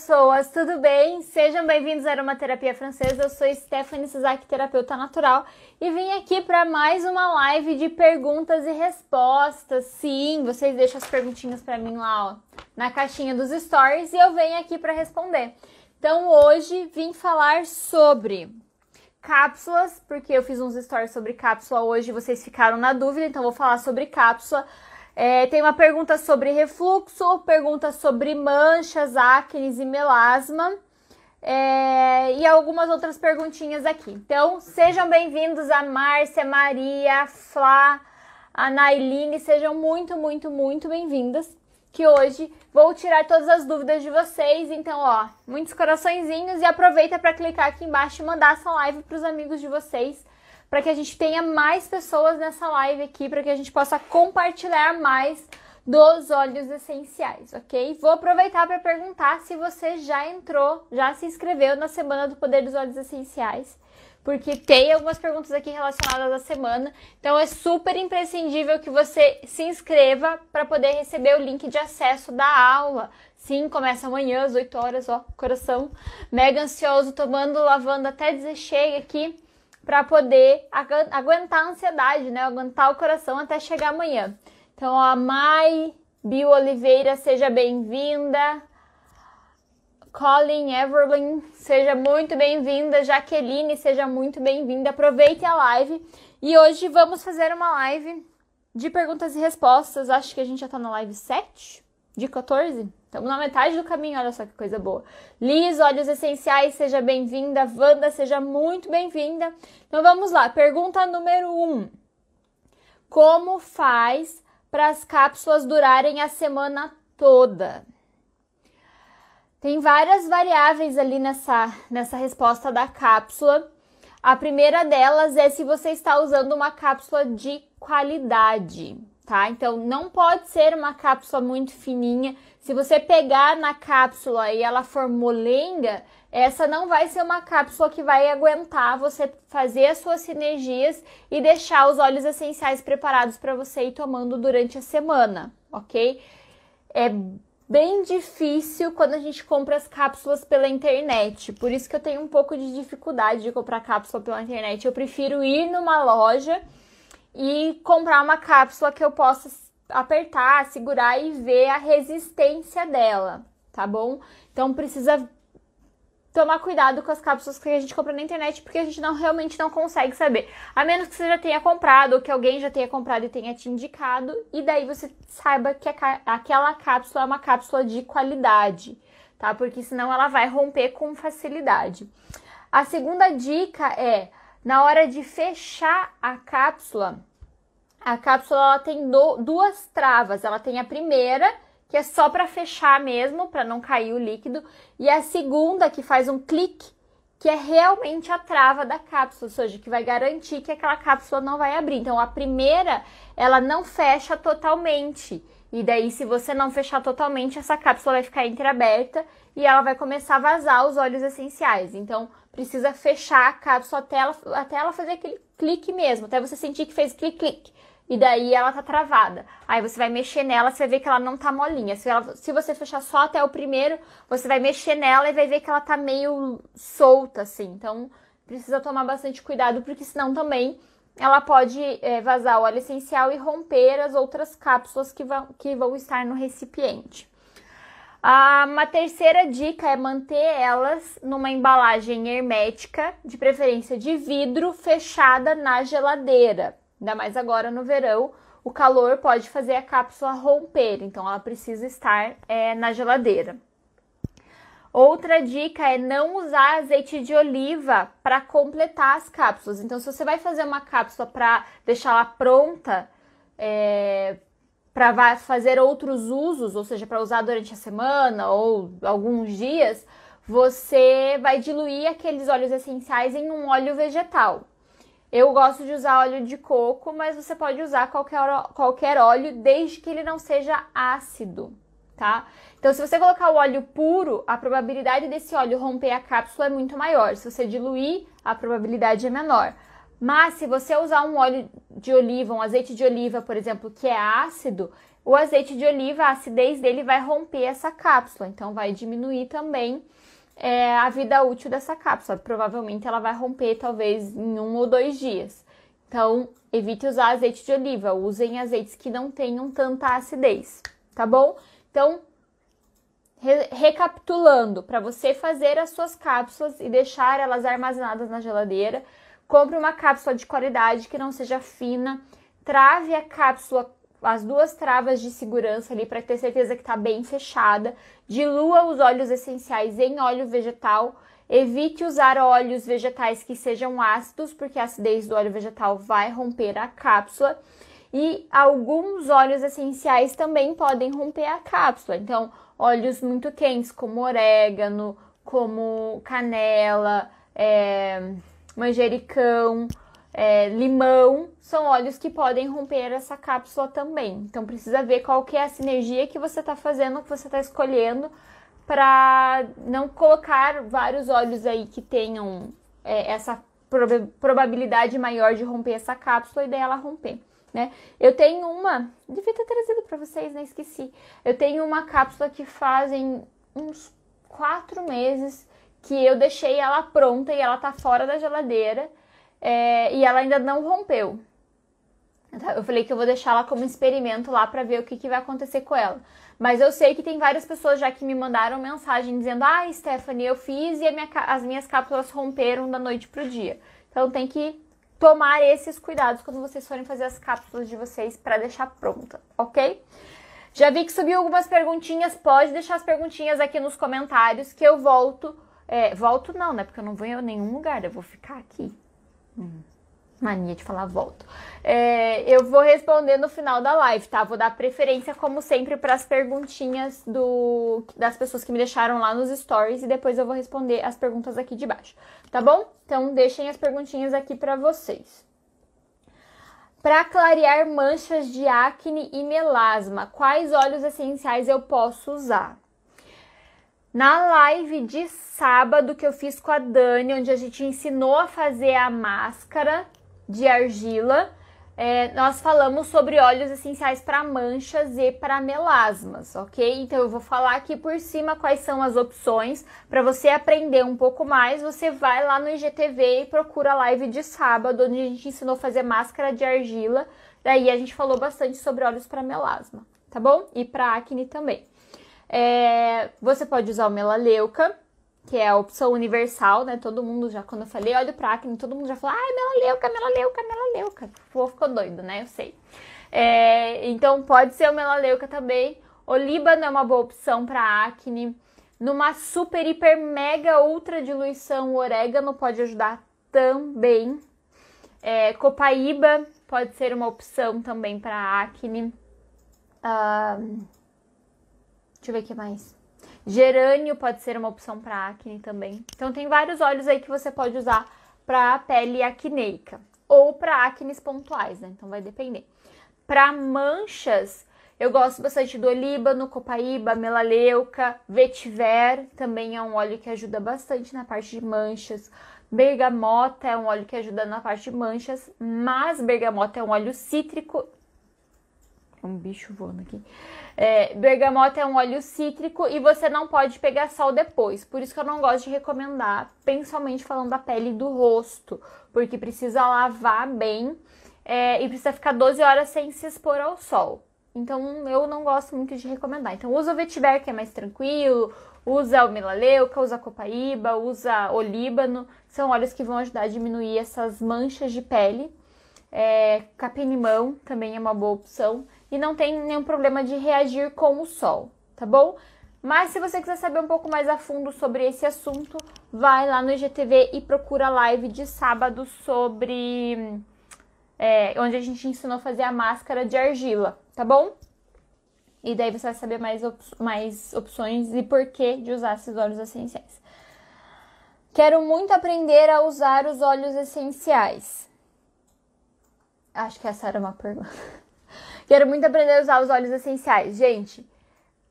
pessoas, tudo bem? Sejam bem-vindos à Aromaterapia Francesa. Eu sou Stephanie Suzaki, terapeuta natural, e vim aqui para mais uma live de perguntas e respostas. Sim, vocês deixam as perguntinhas para mim lá, ó, na caixinha dos stories e eu venho aqui para responder. Então, hoje vim falar sobre cápsulas, porque eu fiz uns stories sobre cápsula hoje, vocês ficaram na dúvida, então vou falar sobre cápsula. É, tem uma pergunta sobre refluxo, pergunta sobre manchas, acnes e melasma. É, e algumas outras perguntinhas aqui. Então, sejam bem-vindos a Márcia, Maria, Flá, a Nailine, sejam muito, muito, muito bem-vindas. Que hoje vou tirar todas as dúvidas de vocês. Então, ó, muitos coraçõezinhos e aproveita para clicar aqui embaixo e mandar essa live para os amigos de vocês para que a gente tenha mais pessoas nessa live aqui, para que a gente possa compartilhar mais dos óleos essenciais, ok? Vou aproveitar para perguntar se você já entrou, já se inscreveu na Semana do Poder dos Óleos Essenciais, porque tem algumas perguntas aqui relacionadas à semana, então é super imprescindível que você se inscreva para poder receber o link de acesso da aula. Sim, começa amanhã às 8 horas, ó, coração mega ansioso, tomando lavanda até dizer chega aqui para poder aguentar a ansiedade, né? Aguentar o coração até chegar amanhã. Então, a Mai Bio Oliveira, seja bem-vinda. Colin Everlyn, seja muito bem-vinda. Jaqueline, seja muito bem-vinda. Aproveite a live. E hoje vamos fazer uma live de perguntas e respostas. Acho que a gente já tá na live 7 de 14. Estamos na metade do caminho, olha só que coisa boa. Liz, Olhos Essenciais, seja bem-vinda. Wanda, seja muito bem-vinda. Então vamos lá, pergunta número 1. Um. Como faz para as cápsulas durarem a semana toda? Tem várias variáveis ali nessa, nessa resposta da cápsula. A primeira delas é se você está usando uma cápsula de qualidade, tá? Então não pode ser uma cápsula muito fininha se você pegar na cápsula e ela for molenga, essa não vai ser uma cápsula que vai aguentar você fazer as suas sinergias e deixar os óleos essenciais preparados para você ir tomando durante a semana, ok? É bem difícil quando a gente compra as cápsulas pela internet. Por isso que eu tenho um pouco de dificuldade de comprar cápsula pela internet. Eu prefiro ir numa loja e comprar uma cápsula que eu possa apertar, segurar e ver a resistência dela, tá bom? Então precisa tomar cuidado com as cápsulas que a gente compra na internet, porque a gente não realmente não consegue saber. A menos que você já tenha comprado ou que alguém já tenha comprado e tenha te indicado, e daí você saiba que aquela cápsula é uma cápsula de qualidade, tá? Porque senão ela vai romper com facilidade. A segunda dica é na hora de fechar a cápsula, a cápsula ela tem do, duas travas. Ela tem a primeira, que é só para fechar mesmo, para não cair o líquido, e a segunda, que faz um clique, que é realmente a trava da cápsula, ou seja, que vai garantir que aquela cápsula não vai abrir. Então, a primeira, ela não fecha totalmente. E daí, se você não fechar totalmente, essa cápsula vai ficar entreaberta e ela vai começar a vazar os óleos essenciais. Então, precisa fechar a cápsula até ela, até ela fazer aquele clique mesmo, até você sentir que fez clique-clique e daí ela tá travada. Aí você vai mexer nela, você vai ver que ela não tá molinha. Se, ela, se você fechar só até o primeiro, você vai mexer nela e vai ver que ela tá meio solta, assim. Então, precisa tomar bastante cuidado, porque senão também ela pode é, vazar o óleo essencial e romper as outras cápsulas que vão, que vão estar no recipiente. Ah, uma terceira dica é manter elas numa embalagem hermética, de preferência de vidro, fechada na geladeira Ainda mais agora no verão, o calor pode fazer a cápsula romper, então ela precisa estar é, na geladeira. Outra dica é não usar azeite de oliva para completar as cápsulas. Então, se você vai fazer uma cápsula para deixá-la pronta, é, para fazer outros usos, ou seja, para usar durante a semana ou alguns dias, você vai diluir aqueles óleos essenciais em um óleo vegetal. Eu gosto de usar óleo de coco, mas você pode usar qualquer, qualquer óleo desde que ele não seja ácido, tá? Então, se você colocar o óleo puro, a probabilidade desse óleo romper a cápsula é muito maior. Se você diluir, a probabilidade é menor. Mas se você usar um óleo de oliva, um azeite de oliva, por exemplo, que é ácido, o azeite de oliva, a acidez dele vai romper essa cápsula, então vai diminuir também é, a vida útil dessa cápsula. Provavelmente ela vai romper talvez em um ou dois dias. Então, evite usar azeite de oliva, usem azeites que não tenham tanta acidez, tá bom? Então, re recapitulando, para você fazer as suas cápsulas e deixar elas armazenadas na geladeira, compre uma cápsula de qualidade que não seja fina, trave a cápsula as duas travas de segurança ali para ter certeza que está bem fechada. Dilua os óleos essenciais em óleo vegetal. Evite usar óleos vegetais que sejam ácidos, porque a acidez do óleo vegetal vai romper a cápsula. E alguns óleos essenciais também podem romper a cápsula. Então, óleos muito quentes, como orégano, como canela, é, manjericão, é, limão, são óleos que podem romper essa cápsula também. Então precisa ver qual que é a sinergia que você está fazendo, que você está escolhendo, para não colocar vários óleos aí que tenham é, essa prob probabilidade maior de romper essa cápsula e daí ela romper. Né? Eu tenho uma, devia ter trazido para vocês, né? Esqueci. Eu tenho uma cápsula que fazem uns quatro meses que eu deixei ela pronta e ela tá fora da geladeira é, e ela ainda não rompeu. Eu falei que eu vou deixar ela como experimento lá para ver o que, que vai acontecer com ela. Mas eu sei que tem várias pessoas já que me mandaram mensagem dizendo: Ah, Stephanie, eu fiz e minha, as minhas cápsulas romperam da noite pro dia. Então tem que tomar esses cuidados quando vocês forem fazer as cápsulas de vocês para deixar pronta, ok? Já vi que subiu algumas perguntinhas, pode deixar as perguntinhas aqui nos comentários que eu volto. É, volto não, né? Porque eu não vou em nenhum lugar, eu vou ficar aqui Hum. Mania de falar volto. É, eu vou responder no final da live, tá? Vou dar preferência, como sempre, para as perguntinhas do, das pessoas que me deixaram lá nos stories e depois eu vou responder as perguntas aqui de baixo, tá bom? Então, deixem as perguntinhas aqui para vocês. Para clarear manchas de acne e melasma, quais óleos essenciais eu posso usar? Na live de sábado que eu fiz com a Dani, onde a gente ensinou a fazer a máscara de argila, é, nós falamos sobre óleos essenciais para manchas e para melasmas, ok? Então eu vou falar aqui por cima quais são as opções. Para você aprender um pouco mais, você vai lá no IGTV e procura a live de sábado, onde a gente ensinou a fazer máscara de argila. Daí a gente falou bastante sobre óleos para melasma, tá bom? E para acne também. É, você pode usar o melaleuca, que é a opção universal, né? Todo mundo já, quando eu falei óleo pra acne, todo mundo já falou, ai, melaleuca, melaleuca, melaleuca. O povo ficou doido, né? Eu sei. É, então pode ser o melaleuca também. Olíbano é uma boa opção para acne. Numa super, hiper, mega, ultra diluição, o orégano pode ajudar também. É, copaíba pode ser uma opção também para acne. Uh, Deixa eu ver o que mais. Gerânio pode ser uma opção para acne também. Então tem vários óleos aí que você pode usar para pele acneica ou para acnes pontuais, né? Então vai depender. Para manchas, eu gosto bastante do olíbano, copaíba, melaleuca, vetiver, também é um óleo que ajuda bastante na parte de manchas. Bergamota é um óleo que ajuda na parte de manchas, mas bergamota é um óleo cítrico. Um bicho voando aqui. É, bergamota é um óleo cítrico e você não pode pegar sol depois. Por isso que eu não gosto de recomendar, principalmente falando da pele do rosto, porque precisa lavar bem é, e precisa ficar 12 horas sem se expor ao sol. Então eu não gosto muito de recomendar. Então usa o vetiver que é mais tranquilo, usa o melaleuca, usa a copaíba, usa o líbano. São óleos que vão ajudar a diminuir essas manchas de pele. É, capim-limão também é uma boa opção e não tem nenhum problema de reagir com o sol, tá bom? Mas se você quiser saber um pouco mais a fundo sobre esse assunto, vai lá no IGTV e procura a live de sábado sobre. É, onde a gente ensinou a fazer a máscara de argila, tá bom? E daí você vai saber mais, op mais opções e porquê de usar esses óleos essenciais. Quero muito aprender a usar os óleos essenciais. Acho que essa era uma pergunta. Quero muito aprender a usar os óleos essenciais. Gente,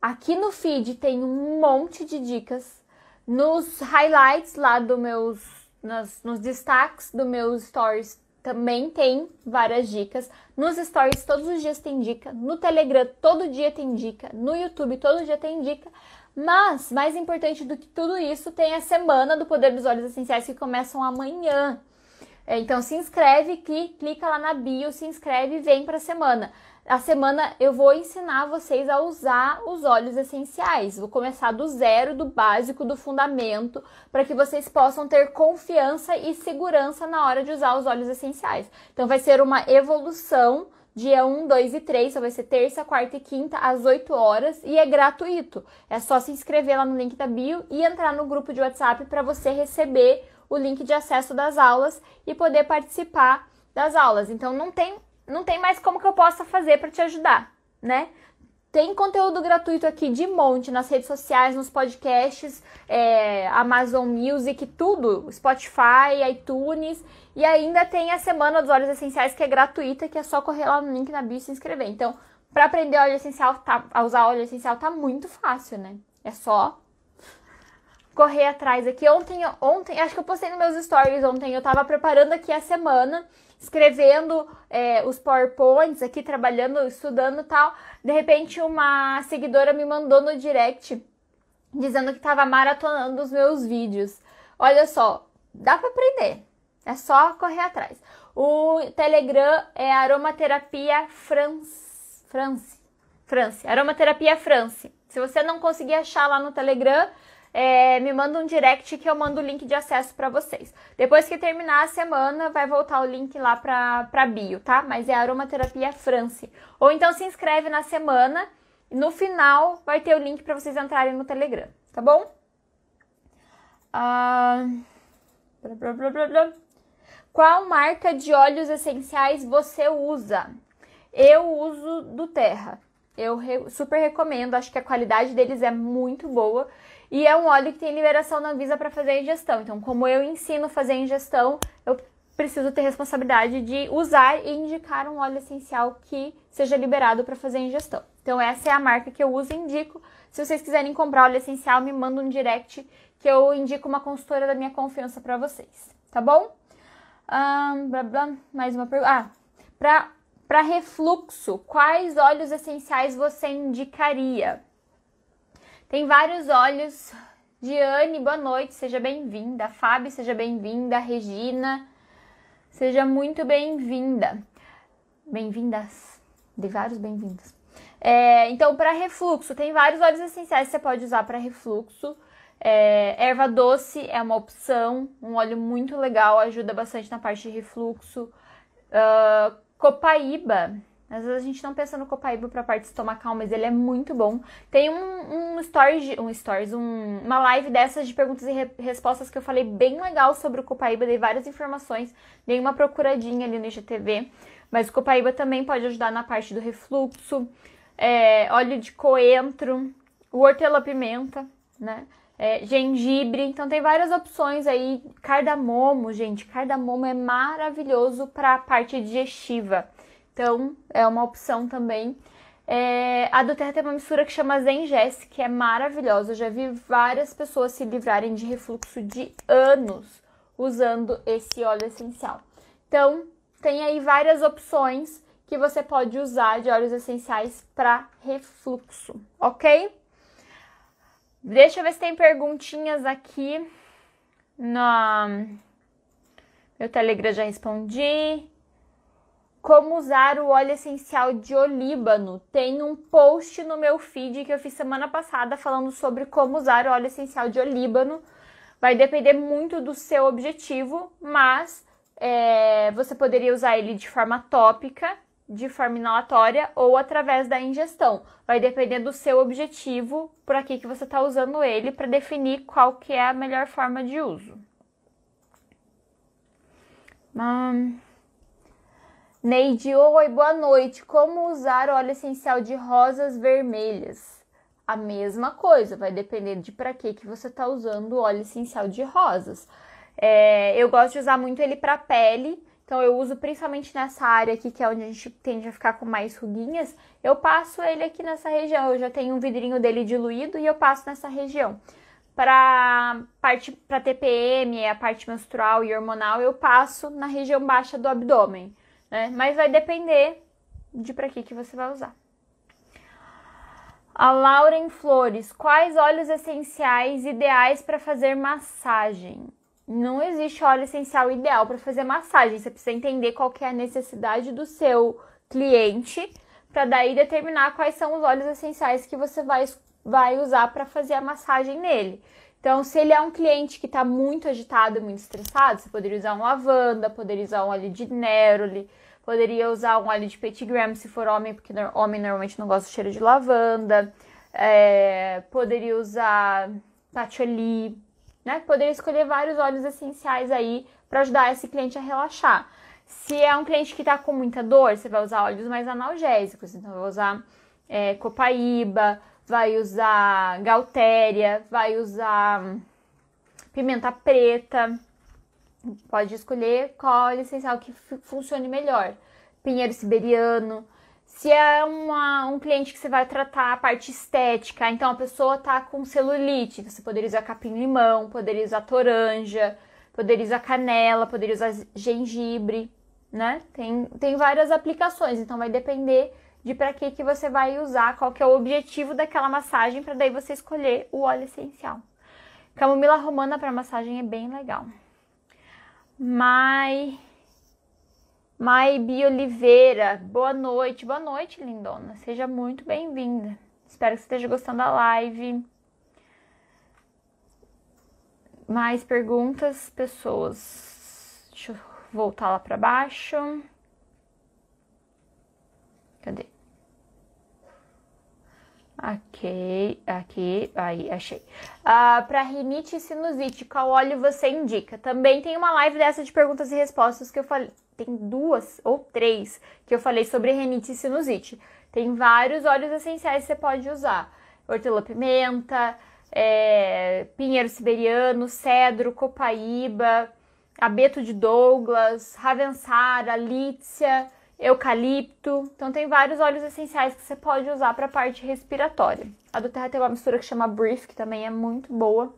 aqui no feed tem um monte de dicas. Nos highlights lá do meus. Nos, nos destaques do meus stories também tem várias dicas. Nos stories todos os dias tem dica, no Telegram todo dia tem dica, no YouTube todo dia tem dica. Mas, mais importante do que tudo isso, tem a semana do Poder dos Olhos Essenciais que começam amanhã. É, então se inscreve, clica lá na bio, se inscreve e vem para a semana. A semana eu vou ensinar vocês a usar os óleos essenciais. Vou começar do zero, do básico, do fundamento, para que vocês possam ter confiança e segurança na hora de usar os óleos essenciais. Então vai ser uma evolução dia 1, 2 e 3, só vai ser terça, quarta e quinta, às 8 horas, e é gratuito. É só se inscrever lá no link da bio e entrar no grupo de WhatsApp para você receber o link de acesso das aulas e poder participar das aulas. Então não tem, não tem mais como que eu possa fazer para te ajudar, né? Tem conteúdo gratuito aqui de monte nas redes sociais, nos podcasts, é, Amazon Music, tudo, Spotify, iTunes. E ainda tem a Semana dos Óleos Essenciais, que é gratuita, que é só correr lá no link na bio e se inscrever. Então, para aprender óleo essencial, tá, a usar óleo essencial tá muito fácil, né? É só correr atrás aqui. Ontem, ontem, acho que eu postei nos meus stories ontem, eu tava preparando aqui a semana, escrevendo é, os PowerPoints aqui, trabalhando, estudando tal. De repente, uma seguidora me mandou no direct dizendo que tava maratonando os meus vídeos. Olha só, dá para aprender. É só correr atrás. O Telegram é Aromaterapia France. France. France. Aromaterapia France. Se você não conseguir achar lá no Telegram, é, me manda um direct que eu mando o link de acesso para vocês. Depois que terminar a semana, vai voltar o link lá para bio, tá? Mas é Aromaterapia France. Ou então se inscreve na semana e no final vai ter o link para vocês entrarem no Telegram, tá bom? Ah, Qual marca de óleos essenciais você usa? Eu uso do Terra. Eu re super recomendo, acho que a qualidade deles é muito boa. E é um óleo que tem liberação na Anvisa para fazer a ingestão. Então, como eu ensino a fazer a ingestão, eu preciso ter responsabilidade de usar e indicar um óleo essencial que seja liberado para fazer a ingestão. Então, essa é a marca que eu uso e indico. Se vocês quiserem comprar óleo essencial, me manda um direct que eu indico uma consultora da minha confiança para vocês. Tá bom? Um, blá, blá, mais uma pergunta. Ah, para refluxo, quais óleos essenciais você indicaria? Tem vários olhos. Diane, boa noite, seja bem-vinda. Fábio, seja bem-vinda. Regina, seja muito bem-vinda. Bem-vindas. De vários bem-vindos. É, então, para refluxo, tem vários óleos essenciais que você pode usar para refluxo. É, erva doce é uma opção, um óleo muito legal, ajuda bastante na parte de refluxo. Uh, copaíba às vezes a gente não pensa no copaíba para parte estomacal, mas ele é muito bom. Tem um, um stories, um stories, um, uma live dessas de perguntas e re respostas que eu falei bem legal sobre o copaíba, dei várias informações, dei uma procuradinha ali no IGTV. Mas o copaíba também pode ajudar na parte do refluxo, é, óleo de coentro, o hortelã-pimenta, né? É, gengibre, então tem várias opções aí. Cardamomo, gente, cardamomo é maravilhoso para a parte digestiva. Então, é uma opção também. É, a do Terra tem uma mistura que chama Zengest, que é maravilhosa. Eu já vi várias pessoas se livrarem de refluxo de anos usando esse óleo essencial. Então, tem aí várias opções que você pode usar de óleos essenciais para refluxo, ok? Deixa eu ver se tem perguntinhas aqui. No meu Telegram já respondi. Como usar o óleo essencial de olíbano. Tem um post no meu feed que eu fiz semana passada falando sobre como usar o óleo essencial de olíbano. Vai depender muito do seu objetivo, mas é, você poderia usar ele de forma tópica, de forma inalatória ou através da ingestão. Vai depender do seu objetivo, por aqui que você está usando ele, para definir qual que é a melhor forma de uso. Hum. Neide, oi, boa noite. Como usar óleo essencial de rosas vermelhas? A mesma coisa, vai depender de para que que você está usando o óleo essencial de rosas. É, eu gosto de usar muito ele para pele, então eu uso principalmente nessa área aqui, que é onde a gente tende a ficar com mais ruguinhas. Eu passo ele aqui nessa região. Eu já tenho um vidrinho dele diluído e eu passo nessa região. Para parte para TPM, a parte menstrual e hormonal, eu passo na região baixa do abdômen, né? Mas vai depender de para que que você vai usar. A Lauren Flores, quais óleos essenciais ideais para fazer massagem? Não existe óleo essencial ideal para fazer massagem. Você precisa entender qual é a necessidade do seu cliente para daí determinar quais são os óleos essenciais que você vai, vai usar para fazer a massagem nele. Então, se ele é um cliente que está muito agitado, muito estressado, você poderia usar um lavanda, poderia usar um óleo de neroli, poderia usar um óleo de petigram se for homem, porque homem normalmente não gosta do cheiro de lavanda. É, poderia usar patchouli, né? Poderia escolher vários óleos essenciais aí para ajudar esse cliente a relaxar. Se é um cliente que está com muita dor, você vai usar óleos mais analgésicos. Então, vai usar é, copaíba, vai usar galtéria, vai usar pimenta preta. Pode escolher qual essencial que funcione melhor. Pinheiro siberiano. Se é uma, um cliente que você vai tratar a parte estética, então a pessoa tá com celulite, você poderia usar capim-limão, poderia usar toranja, poderia usar canela, poderia usar gengibre né? Tem, tem várias aplicações, então vai depender de para que, que você vai usar, qual que é o objetivo daquela massagem, para daí você escolher o óleo essencial. Camomila romana para massagem é bem legal. Mai Mai Bi Oliveira, boa noite, boa noite, lindona. Seja muito bem-vinda. Espero que você esteja gostando da live. Mais perguntas, pessoas? Deixa eu voltar lá para baixo. Cadê? Ok, aqui, aí, achei. Ah, para rinite e sinusite, qual óleo você indica? Também tem uma live dessa de perguntas e respostas que eu falei. Tem duas ou três que eu falei sobre rinite e sinusite. Tem vários óleos essenciais que você pode usar: hortelã-pimenta, é, pinheiro siberiano, cedro, copaíba abeto de Douglas, Ravensara, Lícia, eucalipto. Então tem vários óleos essenciais que você pode usar para a parte respiratória. A do Terra tem uma mistura que chama Brief, que também é muito boa.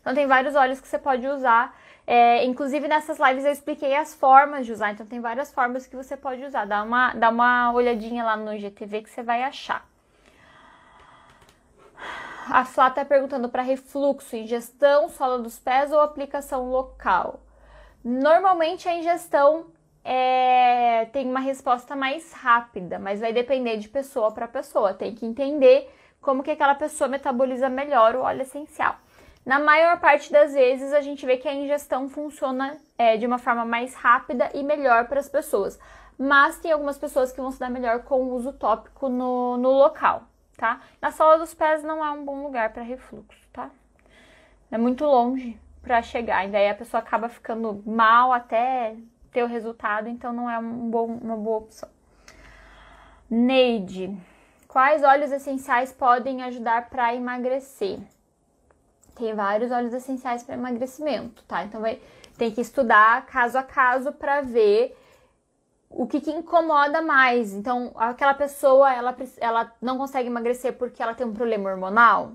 Então tem vários óleos que você pode usar. É, inclusive nessas lives eu expliquei as formas de usar, então tem várias formas que você pode usar. Dá uma, dá uma olhadinha lá no GTV que você vai achar. A Flá está perguntando para refluxo, ingestão, sola dos pés ou aplicação local. Normalmente a ingestão é, tem uma resposta mais rápida, mas vai depender de pessoa para pessoa. Tem que entender como que aquela pessoa metaboliza melhor o óleo essencial. Na maior parte das vezes a gente vê que a ingestão funciona é, de uma forma mais rápida e melhor para as pessoas, mas tem algumas pessoas que vão se dar melhor com o uso tópico no, no local tá? Na sola dos pés não é um bom lugar para refluxo, tá? É muito longe para chegar, e daí a pessoa acaba ficando mal até ter o resultado, então não é um bom, uma boa opção. Neide, quais óleos essenciais podem ajudar para emagrecer? Tem vários óleos essenciais para emagrecimento, tá? Então vai tem que estudar caso a caso para ver o que, que, incomoda mais. Então, aquela pessoa, ela, ela não consegue emagrecer porque ela tem um problema hormonal.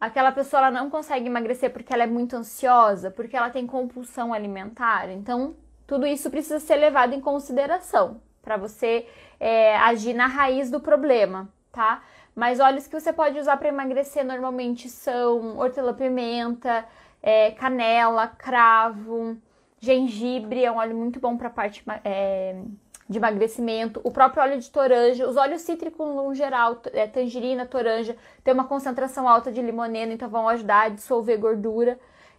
Aquela pessoa, ela não consegue emagrecer porque ela é muito ansiosa, porque ela tem compulsão alimentar. Então, tudo isso precisa ser levado em consideração para você é, agir na raiz do problema, tá? Mas óleos que você pode usar para emagrecer normalmente são hortelã-pimenta, é, canela, cravo, Gengibre é um óleo muito bom para a parte é, de emagrecimento. O próprio óleo de toranja, os óleos cítricos no geral, é, tangerina, toranja, tem uma concentração alta de limoneno, então vão ajudar a dissolver gordura.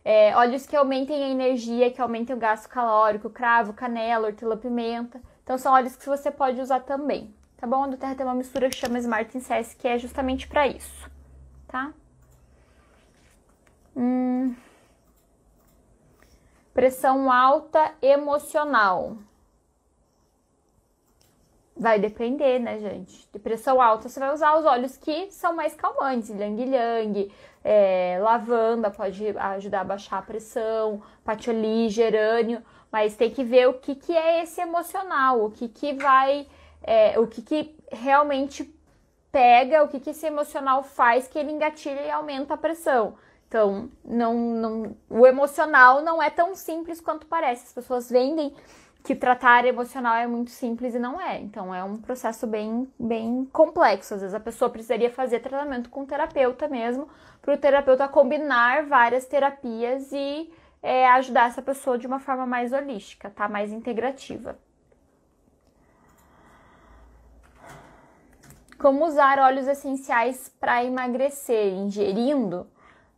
É, óleos que aumentem a energia, que aumentem o gasto calórico, cravo, canela, hortelã-pimenta. Então são óleos que você pode usar também, tá bom? A do Terra tem uma mistura que chama Smart Incess, que é justamente para isso, tá? Hum... Pressão alta emocional. Vai depender, né, gente? De pressão alta, você vai usar os óleos que são mais calmantes, ylang-ylang, é, lavanda pode ajudar a baixar a pressão, patchouli, gerânio, mas tem que ver o que, que é esse emocional, o que, que vai, é, o que, que realmente pega, o que, que esse emocional faz que ele engatilha e aumenta a pressão. Então, não, não, o emocional não é tão simples quanto parece. As pessoas vendem que tratar emocional é muito simples e não é. Então, é um processo bem, bem complexo. Às vezes, a pessoa precisaria fazer tratamento com o terapeuta mesmo, para o terapeuta combinar várias terapias e é, ajudar essa pessoa de uma forma mais holística, tá? Mais integrativa. Como usar óleos essenciais para emagrecer? Ingerindo?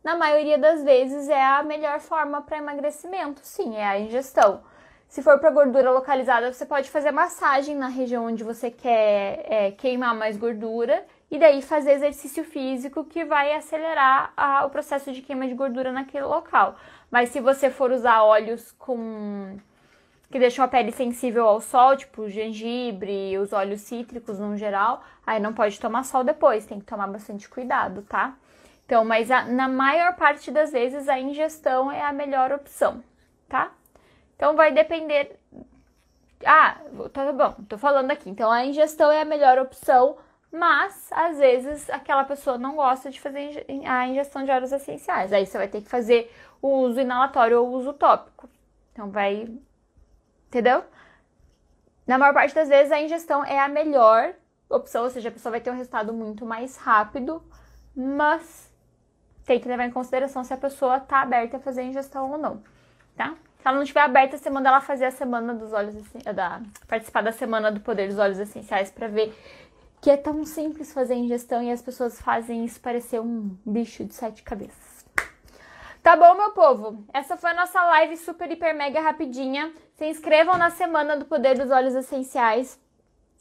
Na maioria das vezes é a melhor forma para emagrecimento, sim, é a ingestão. Se for para gordura localizada, você pode fazer massagem na região onde você quer é, queimar mais gordura e daí fazer exercício físico que vai acelerar a, o processo de queima de gordura naquele local. Mas se você for usar óleos com que deixam a pele sensível ao sol, tipo gengibre, os óleos cítricos no geral, aí não pode tomar sol depois, tem que tomar bastante cuidado, tá? Então, mas a, na maior parte das vezes a ingestão é a melhor opção, tá? Então vai depender. Ah, tá bom, tô falando aqui. Então a ingestão é a melhor opção, mas às vezes aquela pessoa não gosta de fazer a ingestão de óleos essenciais. Aí você vai ter que fazer o uso inalatório ou o uso tópico. Então vai entendeu? Na maior parte das vezes, a ingestão é a melhor opção, ou seja, a pessoa vai ter um resultado muito mais rápido, mas tem que levar em consideração se a pessoa está aberta a fazer a ingestão ou não, tá? Se ela não estiver aberta, você manda ela fazer a semana dos olhos, da, participar da semana do poder dos olhos essenciais para ver que é tão simples fazer a ingestão e as pessoas fazem isso parecer um bicho de sete cabeças. Tá bom, meu povo? Essa foi a nossa live super, hiper, mega rapidinha. Se inscrevam na semana do Poder dos Olhos Essenciais.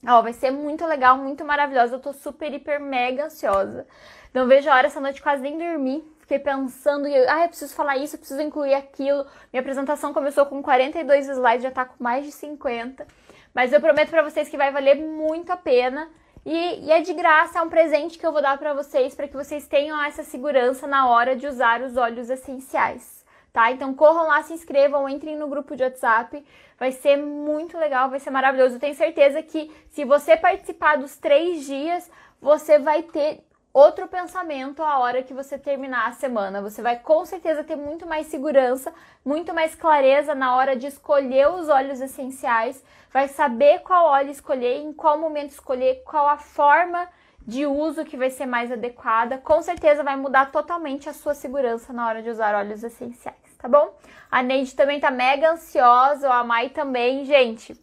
Ó, vai ser muito legal, muito maravilhosa. Eu tô super, hiper, mega ansiosa. Não vejo a hora essa noite, quase nem dormi. Fiquei pensando, e ah, eu preciso falar isso, eu preciso incluir aquilo. Minha apresentação começou com 42 slides, já tá com mais de 50. Mas eu prometo para vocês que vai valer muito a pena. E, e, é de graça, é um presente que eu vou dar para vocês, para que vocês tenham essa segurança na hora de usar os óleos essenciais, tá? Então corram lá, se inscrevam, entrem no grupo de WhatsApp, vai ser muito legal, vai ser maravilhoso. Eu tenho certeza que se você participar dos três dias, você vai ter outro pensamento a hora que você terminar a semana. Você vai com certeza ter muito mais segurança, muito mais clareza na hora de escolher os óleos essenciais, vai saber qual óleo escolher, em qual momento escolher, qual a forma de uso que vai ser mais adequada. Com certeza vai mudar totalmente a sua segurança na hora de usar óleos essenciais, tá bom? A Neide também tá mega ansiosa, a Mai também, gente.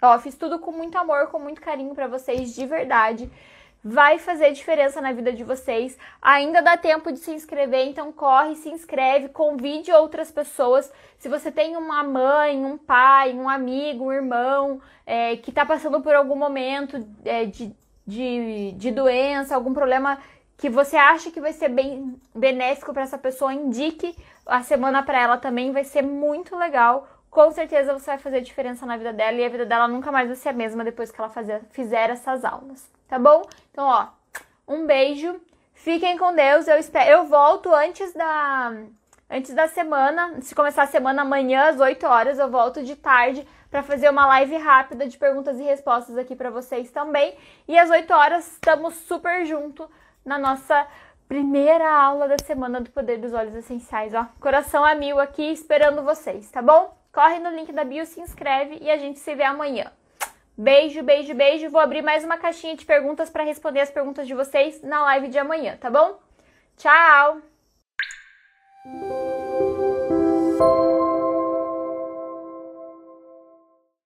Ó, fiz tudo com muito amor, com muito carinho para vocês, de verdade vai fazer diferença na vida de vocês. Ainda dá tempo de se inscrever, então corre, se inscreve, convide outras pessoas. Se você tem uma mãe, um pai, um amigo, um irmão é, que está passando por algum momento é, de, de, de doença, algum problema que você acha que vai ser bem benéfico para essa pessoa, indique a semana para ela também, vai ser muito legal. Com certeza você vai fazer diferença na vida dela e a vida dela nunca mais vai ser a mesma depois que ela fazer, fizer essas aulas tá bom? Então, ó, um beijo. Fiquem com Deus. Eu espero, eu volto antes da antes da semana, se começar a semana amanhã às 8 horas, eu volto de tarde para fazer uma live rápida de perguntas e respostas aqui para vocês também. E às 8 horas estamos super junto na nossa primeira aula da semana do Poder dos Olhos Essenciais, ó. Coração a mil aqui esperando vocês, tá bom? Corre no link da bio, se inscreve e a gente se vê amanhã. Beijo, beijo, beijo. Vou abrir mais uma caixinha de perguntas para responder as perguntas de vocês na live de amanhã, tá bom? Tchau!